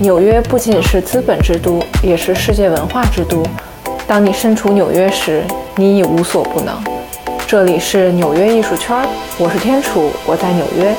纽约不仅是资本之都，也是世界文化之都。当你身处纽约时，你已无所不能。这里是纽约艺术圈，我是天楚，我在纽约。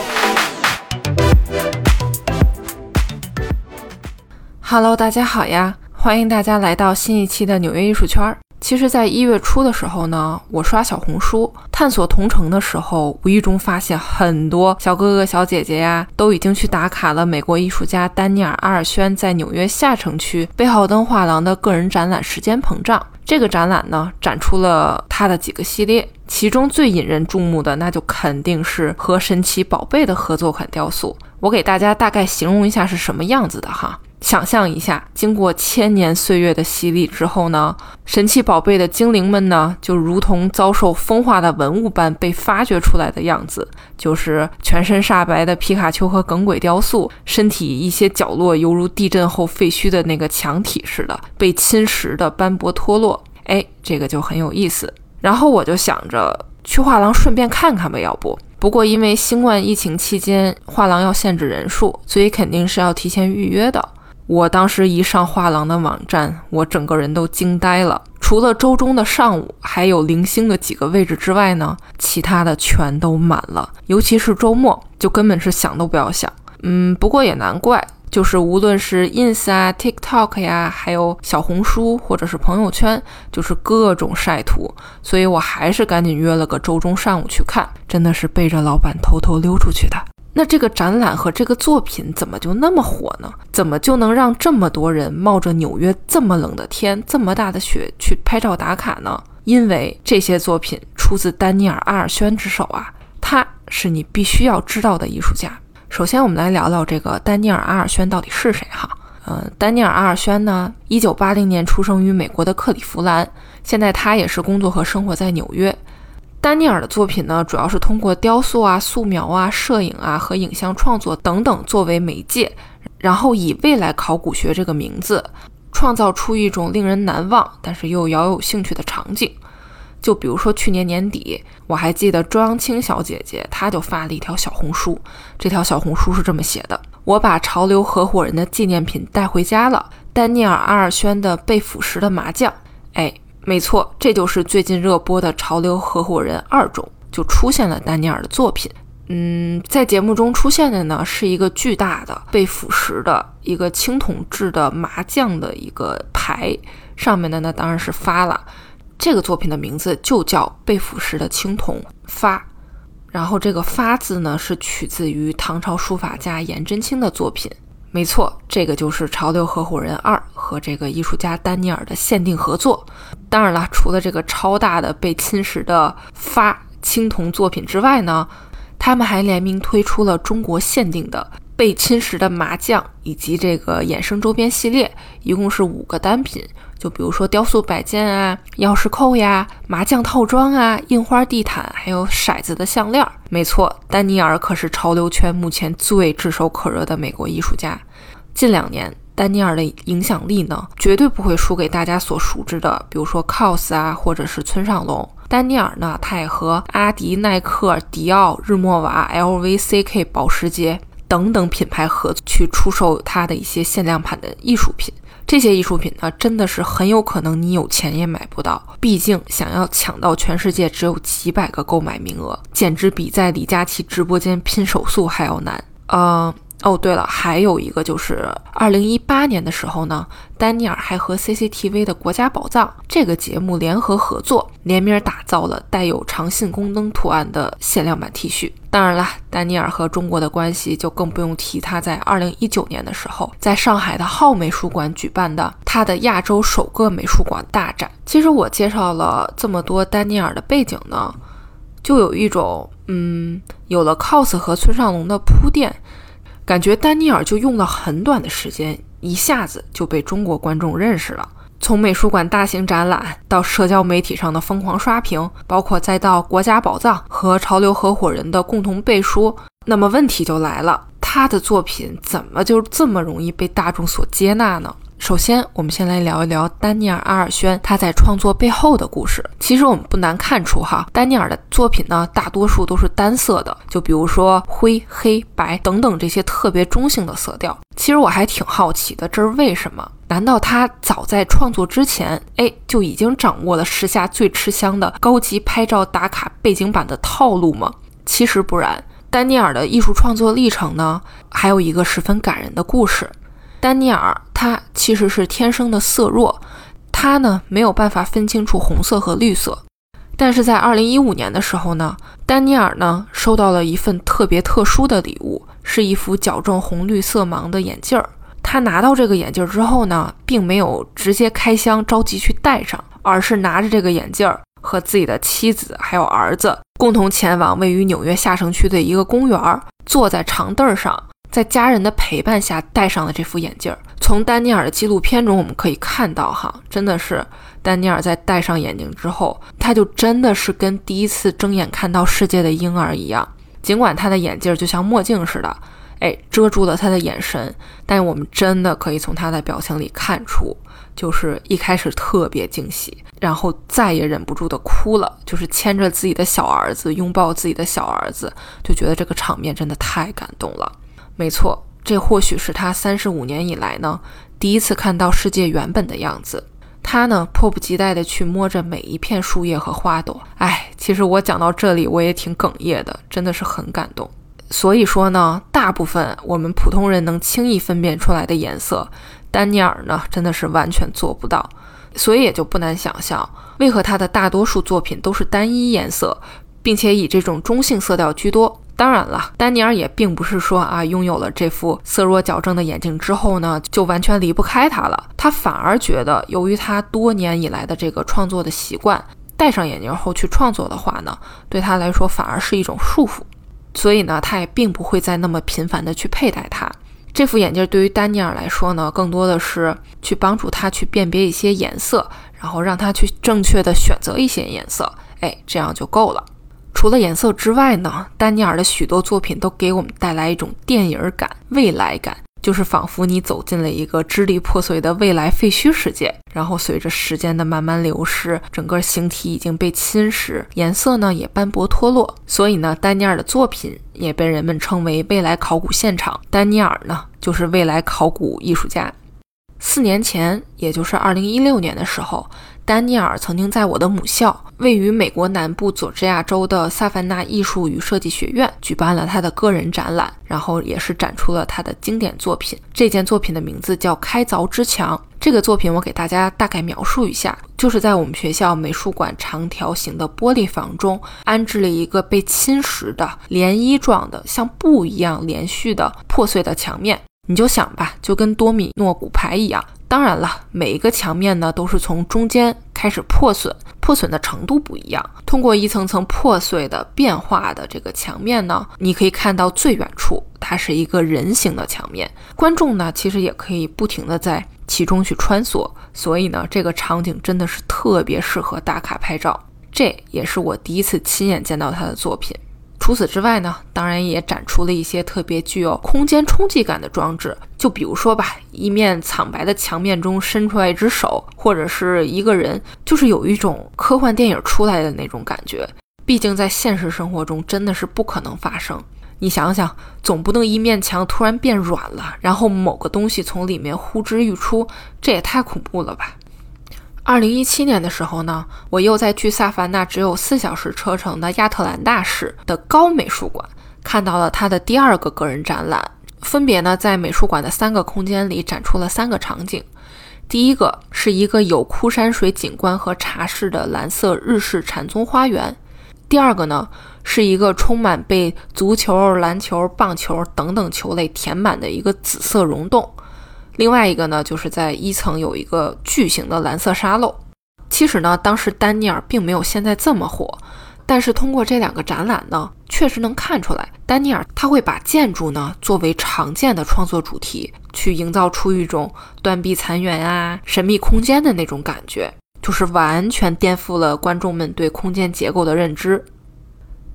Hello，大家好呀，欢迎大家来到新一期的纽约艺术圈。其实，在一月初的时候呢，我刷小红书探索同城的时候，无意中发现很多小哥哥小姐姐呀，都已经去打卡了美国艺术家丹尼尔阿尔轩在纽约下城区贝浩登画廊的个人展览《时间膨胀》。这个展览呢，展出了他的几个系列，其中最引人注目的，那就肯定是和神奇宝贝的合作款雕塑。我给大家大概形容一下是什么样子的哈。想象一下，经过千年岁月的洗礼之后呢，神奇宝贝的精灵们呢，就如同遭受风化的文物般被发掘出来的样子，就是全身煞白的皮卡丘和耿鬼雕塑，身体一些角落犹如地震后废墟的那个墙体似的，被侵蚀的斑驳脱落。哎，这个就很有意思。然后我就想着去画廊顺便看看吧，要不？不过因为新冠疫情期间画廊要限制人数，所以肯定是要提前预约的。我当时一上画廊的网站，我整个人都惊呆了。除了周中的上午还有零星的几个位置之外呢，其他的全都满了。尤其是周末，就根本是想都不要想。嗯，不过也难怪，就是无论是 ins 啊、tiktok 呀，还有小红书或者是朋友圈，就是各种晒图，所以我还是赶紧约了个周中上午去看，真的是背着老板偷偷溜出去的。那这个展览和这个作品怎么就那么火呢？怎么就能让这么多人冒着纽约这么冷的天、这么大的雪去拍照打卡呢？因为这些作品出自丹尼尔·阿尔轩之手啊，他是你必须要知道的艺术家。首先，我们来聊聊这个丹尼尔·阿尔轩到底是谁哈？嗯，丹尼尔·阿尔轩呢，一九八零年出生于美国的克利夫兰，现在他也是工作和生活在纽约。丹尼尔的作品呢，主要是通过雕塑啊、素描啊、摄影啊和影像创作等等作为媒介，然后以未来考古学这个名字，创造出一种令人难忘但是又饶有兴趣的场景。就比如说去年年底，我还记得周扬青小姐姐，她就发了一条小红书，这条小红书是这么写的：“我把潮流合伙人的纪念品带回家了，丹尼尔阿尔宣的被腐蚀的麻将。”哎。没错，这就是最近热播的《潮流合伙人二》中就出现了丹尼尔的作品。嗯，在节目中出现的呢是一个巨大的被腐蚀的一个青铜制的麻将的一个牌，上面的呢当然是发了。这个作品的名字就叫《被腐蚀的青铜发》，然后这个“发”字呢是取自于唐朝书法家颜真卿的作品。没错，这个就是《潮流合伙人二》和这个艺术家丹尼尔的限定合作。当然了，除了这个超大的被侵蚀的发青铜作品之外呢，他们还联名推出了中国限定的被侵蚀的麻将以及这个衍生周边系列，一共是五个单品。就比如说雕塑摆件啊、钥匙扣呀、麻将套装啊、印花地毯，还有骰子的项链。没错，丹尼尔可是潮流圈目前最炙手可热的美国艺术家。近两年，丹尼尔的影响力呢，绝对不会输给大家所熟知的，比如说 COS 啊，或者是村上隆。丹尼尔呢，他也和阿迪、耐克、迪奥、日默瓦、LV、CK、保时捷等等品牌合作，去出售他的一些限量版的艺术品。这些艺术品呢，真的是很有可能你有钱也买不到。毕竟想要抢到全世界只有几百个购买名额，简直比在李佳琦直播间拼手速还要难。嗯。哦，对了，还有一个就是二零一八年的时候呢，丹尼尔还和 CCTV 的《国家宝藏》这个节目联合合作，联名打造了带有长信宫灯图案的限量版 T 恤。当然了，丹尼尔和中国的关系就更不用提。他在二零一九年的时候，在上海的浩美术馆举办的他的亚洲首个美术馆大展。其实我介绍了这么多丹尼尔的背景呢，就有一种嗯，有了 cos 和村上隆的铺垫。感觉丹尼尔就用了很短的时间，一下子就被中国观众认识了。从美术馆大型展览到社交媒体上的疯狂刷屏，包括再到国家宝藏和潮流合伙人的共同背书，那么问题就来了：他的作品怎么就这么容易被大众所接纳呢？首先，我们先来聊一聊丹尼尔·阿尔轩他在创作背后的故事。其实我们不难看出，哈，丹尼尔的作品呢，大多数都是单色的，就比如说灰、黑白等等这些特别中性的色调。其实我还挺好奇的，这是为什么？难道他早在创作之前，哎，就已经掌握了时下最吃香的高级拍照打卡背景板的套路吗？其实不然。丹尼尔的艺术创作历程呢，还有一个十分感人的故事。丹尼尔他其实是天生的色弱，他呢没有办法分清楚红色和绿色。但是在二零一五年的时候呢，丹尼尔呢收到了一份特别特殊的礼物，是一副矫正红绿色盲的眼镜儿。他拿到这个眼镜之后呢，并没有直接开箱着急去戴上，而是拿着这个眼镜儿和自己的妻子还有儿子共同前往位于纽约下城区的一个公园，坐在长凳上，在家人的陪伴下戴上了这副眼镜。从丹尼尔的纪录片中我们可以看到，哈，真的是。丹尼尔在戴上眼镜之后，他就真的是跟第一次睁眼看到世界的婴儿一样。尽管他的眼镜就像墨镜似的，哎，遮住了他的眼神，但我们真的可以从他的表情里看出，就是一开始特别惊喜，然后再也忍不住的哭了，就是牵着自己的小儿子，拥抱自己的小儿子，就觉得这个场面真的太感动了。没错，这或许是他三十五年以来呢，第一次看到世界原本的样子。他呢，迫不及待地去摸着每一片树叶和花朵。哎，其实我讲到这里，我也挺哽咽的，真的是很感动。所以说呢，大部分我们普通人能轻易分辨出来的颜色，丹尼尔呢，真的是完全做不到。所以也就不难想象，为何他的大多数作品都是单一颜色，并且以这种中性色调居多。当然了，丹尼尔也并不是说啊，拥有了这副色弱矫正的眼镜之后呢，就完全离不开它了。他反而觉得，由于他多年以来的这个创作的习惯，戴上眼镜后去创作的话呢，对他来说反而是一种束缚。所以呢，他也并不会再那么频繁的去佩戴它。这副眼镜对于丹尼尔来说呢，更多的是去帮助他去辨别一些颜色，然后让他去正确的选择一些颜色。哎，这样就够了。除了颜色之外呢，丹尼尔的许多作品都给我们带来一种电影感、未来感，就是仿佛你走进了一个支离破碎的未来废墟世界。然后随着时间的慢慢流逝，整个形体已经被侵蚀，颜色呢也斑驳脱落。所以呢，丹尼尔的作品也被人们称为未来考古现场。丹尼尔呢，就是未来考古艺术家。四年前，也就是二零一六年的时候。丹尼尔曾经在我的母校，位于美国南部佐治亚州的萨凡纳艺术与设计学院举办了他的个人展览，然后也是展出了他的经典作品。这件作品的名字叫《开凿之墙》。这个作品我给大家大概描述一下，就是在我们学校美术馆长条形的玻璃房中安置了一个被侵蚀的涟漪状的、像布一样连续的破碎的墙面。你就想吧，就跟多米诺骨牌一样。当然了，每一个墙面呢都是从中间开始破损，破损的程度不一样。通过一层层破碎的变化的这个墙面呢，你可以看到最远处它是一个人形的墙面，观众呢其实也可以不停的在其中去穿梭。所以呢，这个场景真的是特别适合打卡拍照。这也是我第一次亲眼见到他的作品。除此之外呢，当然也展出了一些特别具有空间冲击感的装置，就比如说吧，一面苍白的墙面中伸出来一只手，或者是一个人，就是有一种科幻电影出来的那种感觉。毕竟在现实生活中真的是不可能发生。你想想，总不能一面墙突然变软了，然后某个东西从里面呼之欲出，这也太恐怖了吧！二零一七年的时候呢，我又在距萨凡纳只有四小时车程的亚特兰大市的高美术馆看到了他的第二个个人展览，分别呢在美术馆的三个空间里展出了三个场景。第一个是一个有枯山水景观和茶室的蓝色日式禅宗花园，第二个呢是一个充满被足球、篮球、棒球等等球类填满的一个紫色溶洞。另外一个呢，就是在一层有一个巨型的蓝色沙漏。其实呢，当时丹尼尔并没有现在这么火，但是通过这两个展览呢，确实能看出来，丹尼尔他会把建筑呢作为常见的创作主题，去营造出一种断壁残垣啊、神秘空间的那种感觉，就是完全颠覆了观众们对空间结构的认知。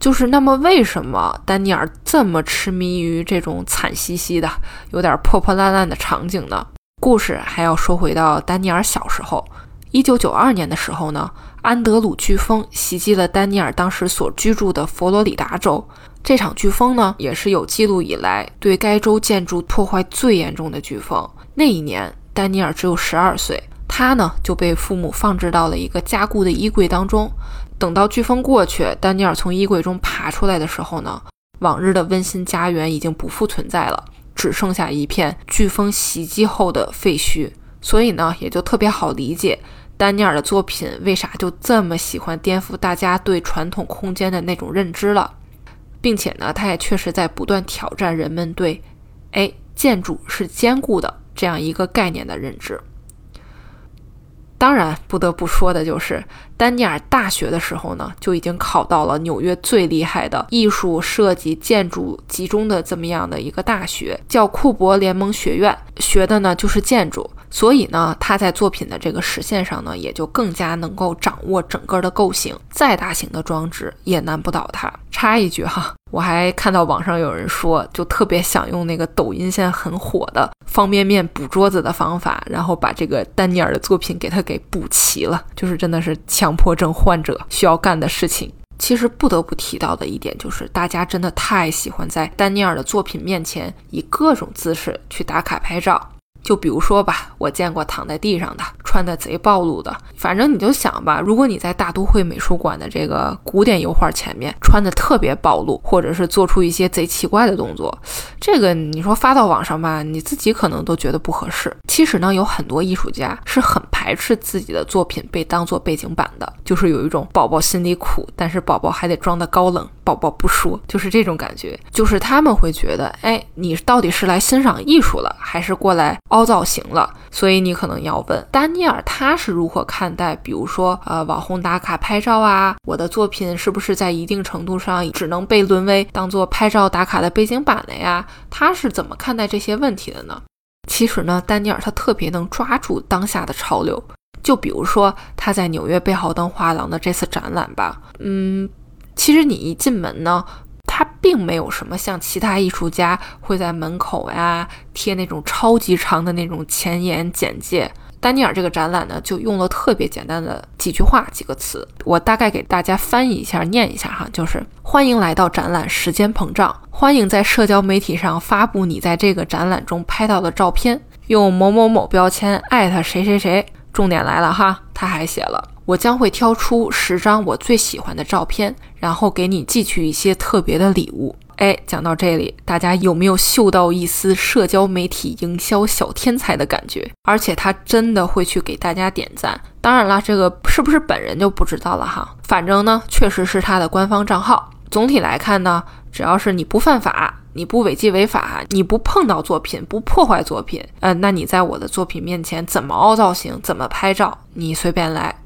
就是那么，为什么丹尼尔这么痴迷于这种惨兮兮的、有点破破烂烂的场景呢？故事还要说回到丹尼尔小时候，一九九二年的时候呢，安德鲁飓风袭击了丹尼尔当时所居住的佛罗里达州。这场飓风呢，也是有记录以来对该州建筑破坏最严重的飓风。那一年，丹尼尔只有十二岁，他呢就被父母放置到了一个加固的衣柜当中。等到飓风过去，丹尼尔从衣柜中爬出来的时候呢，往日的温馨家园已经不复存在了，只剩下一片飓风袭击后的废墟。所以呢，也就特别好理解丹尼尔的作品为啥就这么喜欢颠覆大家对传统空间的那种认知了。并且呢，他也确实在不断挑战人们对“哎，建筑是坚固的”这样一个概念的认知。当然，不得不说的就是，丹尼尔大学的时候呢，就已经考到了纽约最厉害的艺术设计建筑集中的这么样的一个大学，叫库珀联盟学院，学的呢就是建筑。所以呢，他在作品的这个实现上呢，也就更加能够掌握整个的构型，再大型的装置也难不倒他。插一句哈，我还看到网上有人说，就特别想用那个抖音现在很火的方便面补桌子的方法，然后把这个丹尼尔的作品给他给补齐了，就是真的是强迫症患者需要干的事情。其实不得不提到的一点就是，大家真的太喜欢在丹尼尔的作品面前以各种姿势去打卡拍照。就比如说吧，我见过躺在地上的，穿的贼暴露的。反正你就想吧，如果你在大都会美术馆的这个古典油画前面穿的特别暴露，或者是做出一些贼奇怪的动作，这个你说发到网上吧，你自己可能都觉得不合适。其实呢，有很多艺术家是很排斥自己的作品被当做背景板的，就是有一种宝宝心里苦，但是宝宝还得装的高冷，宝宝不说，就是这种感觉。就是他们会觉得，哎，你到底是来欣赏艺术了，还是过来？凹造型了，所以你可能要问丹尼尔他是如何看待，比如说呃网红打卡拍照啊，我的作品是不是在一定程度上只能被沦为当做拍照打卡的背景板了呀？他是怎么看待这些问题的呢？其实呢，丹尼尔他特别能抓住当下的潮流，就比如说他在纽约贝豪登画廊的这次展览吧，嗯，其实你一进门呢。他并没有什么像其他艺术家会在门口呀贴那种超级长的那种前言简介。丹尼尔这个展览呢，就用了特别简单的几句话几个词，我大概给大家翻译一下，念一下哈，就是欢迎来到展览时间膨胀，欢迎在社交媒体上发布你在这个展览中拍到的照片，用某某某标签艾特谁谁谁。重点来了哈，他还写了。我将会挑出十张我最喜欢的照片，然后给你寄去一些特别的礼物。哎，讲到这里，大家有没有嗅到一丝社交媒体营销小天才的感觉？而且他真的会去给大家点赞。当然了，这个是不是本人就不知道了哈。反正呢，确实是他的官方账号。总体来看呢，只要是你不犯法，你不违纪违法，你不碰到作品，不破坏作品，呃，那你在我的作品面前怎么凹造型，怎么拍照，你随便来。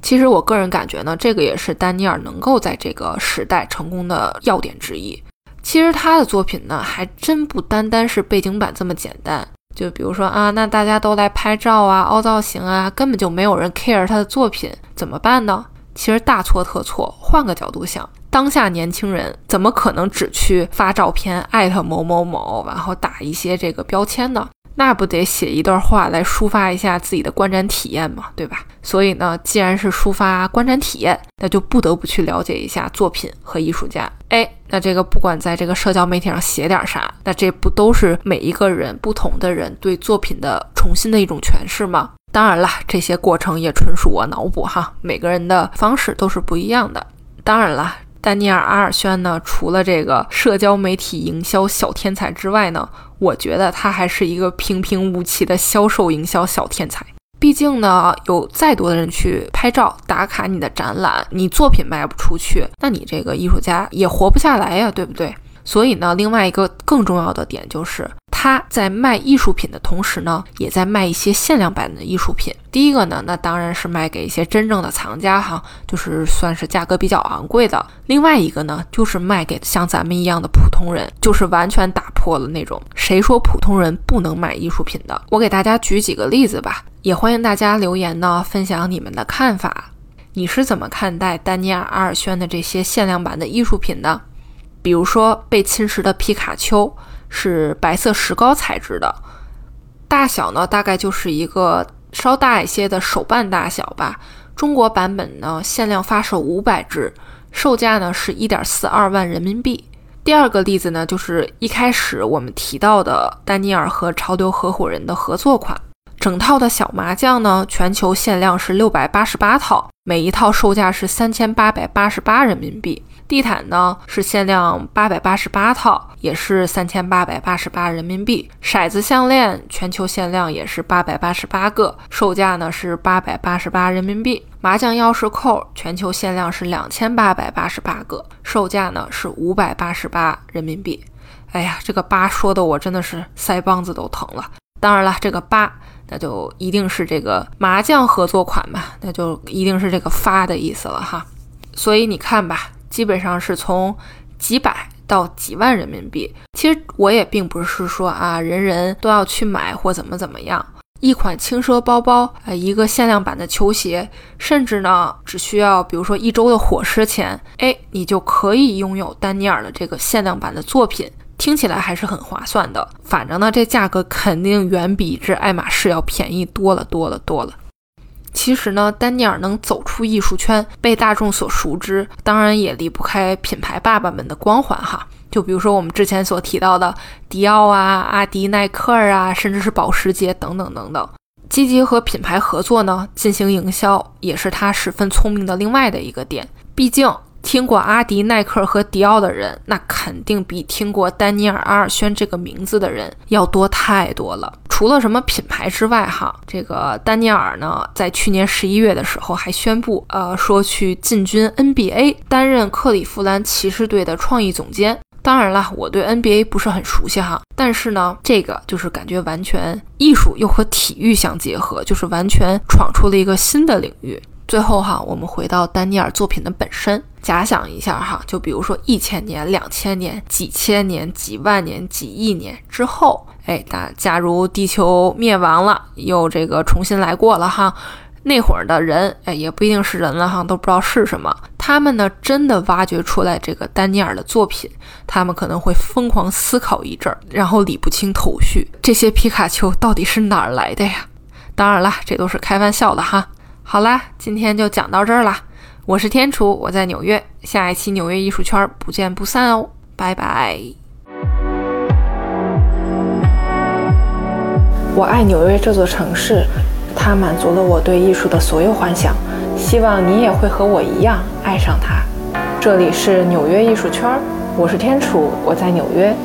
其实我个人感觉呢，这个也是丹尼尔能够在这个时代成功的要点之一。其实他的作品呢，还真不单单是背景板这么简单。就比如说啊，那大家都来拍照啊、凹造型啊，根本就没有人 care 他的作品，怎么办呢？其实大错特错。换个角度想，当下年轻人怎么可能只去发照片、艾特某某某，然后打一些这个标签呢？那不得写一段话来抒发一下自己的观展体验嘛，对吧？所以呢，既然是抒发观展体验，那就不得不去了解一下作品和艺术家。哎，那这个不管在这个社交媒体上写点啥，那这不都是每一个人不同的人对作品的重新的一种诠释吗？当然了，这些过程也纯属我脑补哈，每个人的方式都是不一样的。当然了。丹尼尔·阿尔宣呢，除了这个社交媒体营销小天才之外呢，我觉得他还是一个平平无奇的销售营销小天才。毕竟呢，有再多的人去拍照打卡你的展览，你作品卖不出去，那你这个艺术家也活不下来呀，对不对？所以呢，另外一个更重要的点就是。他在卖艺术品的同时呢，也在卖一些限量版的艺术品。第一个呢，那当然是卖给一些真正的藏家哈，就是算是价格比较昂贵的。另外一个呢，就是卖给像咱们一样的普通人，就是完全打破了那种谁说普通人不能买艺术品的。我给大家举几个例子吧，也欢迎大家留言呢，分享你们的看法。你是怎么看待丹尼尔·阿尔宣的这些限量版的艺术品呢？比如说被侵蚀的皮卡丘。是白色石膏材质的，大小呢大概就是一个稍大一些的手办大小吧。中国版本呢，限量发售五百只，售价呢是一点四二万人民币。第二个例子呢，就是一开始我们提到的丹尼尔和潮流合伙人的合作款，整套的小麻将呢，全球限量是六百八十八套，每一套售价是三千八百八十八人民币。地毯呢是限量八百八十八套，也是三千八百八十八人民币。骰子项链全球限量也是八百八十八个，售价呢是八百八十八人民币。麻将钥匙扣全球限量是两千八百八十八个，售价呢是五百八十八人民币。哎呀，这个八说的我真的是腮帮子都疼了。当然了，这个八那就一定是这个麻将合作款嘛，那就一定是这个发的意思了哈。所以你看吧。基本上是从几百到几万人民币。其实我也并不是说啊，人人都要去买或怎么怎么样。一款轻奢包包，呃，一个限量版的球鞋，甚至呢，只需要比如说一周的伙食钱，哎，你就可以拥有丹尼尔的这个限量版的作品。听起来还是很划算的。反正呢，这价格肯定远比这爱马仕要便宜多了多了多了。其实呢，丹尼尔能走出艺术圈，被大众所熟知，当然也离不开品牌爸爸们的光环哈。就比如说我们之前所提到的迪奥啊、阿迪、耐克啊，甚至是保时捷等等等等，积极和品牌合作呢，进行营销，也是他十分聪明的另外的一个点。毕竟。听过阿迪、耐克和迪奥的人，那肯定比听过丹尼尔·阿尔轩这个名字的人要多太多了。除了什么品牌之外，哈，这个丹尼尔呢，在去年十一月的时候还宣布，呃，说去进军 NBA，担任克利夫兰骑士队的创意总监。当然了，我对 NBA 不是很熟悉哈，但是呢，这个就是感觉完全艺术又和体育相结合，就是完全闯出了一个新的领域。最后哈，我们回到丹尼尔作品的本身，假想一下哈，就比如说一千年、两千年、几千年、几万年、几亿年之后，哎，那假如地球灭亡了，又这个重新来过了哈，那会儿的人，哎，也不一定是人了哈，都不知道是什么。他们呢，真的挖掘出来这个丹尼尔的作品，他们可能会疯狂思考一阵儿，然后理不清头绪，这些皮卡丘到底是哪儿来的呀？当然了，这都是开玩笑的哈。好啦，今天就讲到这儿啦。我是天楚，我在纽约，下一期纽约艺术圈不见不散哦，拜拜。我爱纽约这座城市，它满足了我对艺术的所有幻想，希望你也会和我一样爱上它。这里是纽约艺术圈，我是天楚，我在纽约。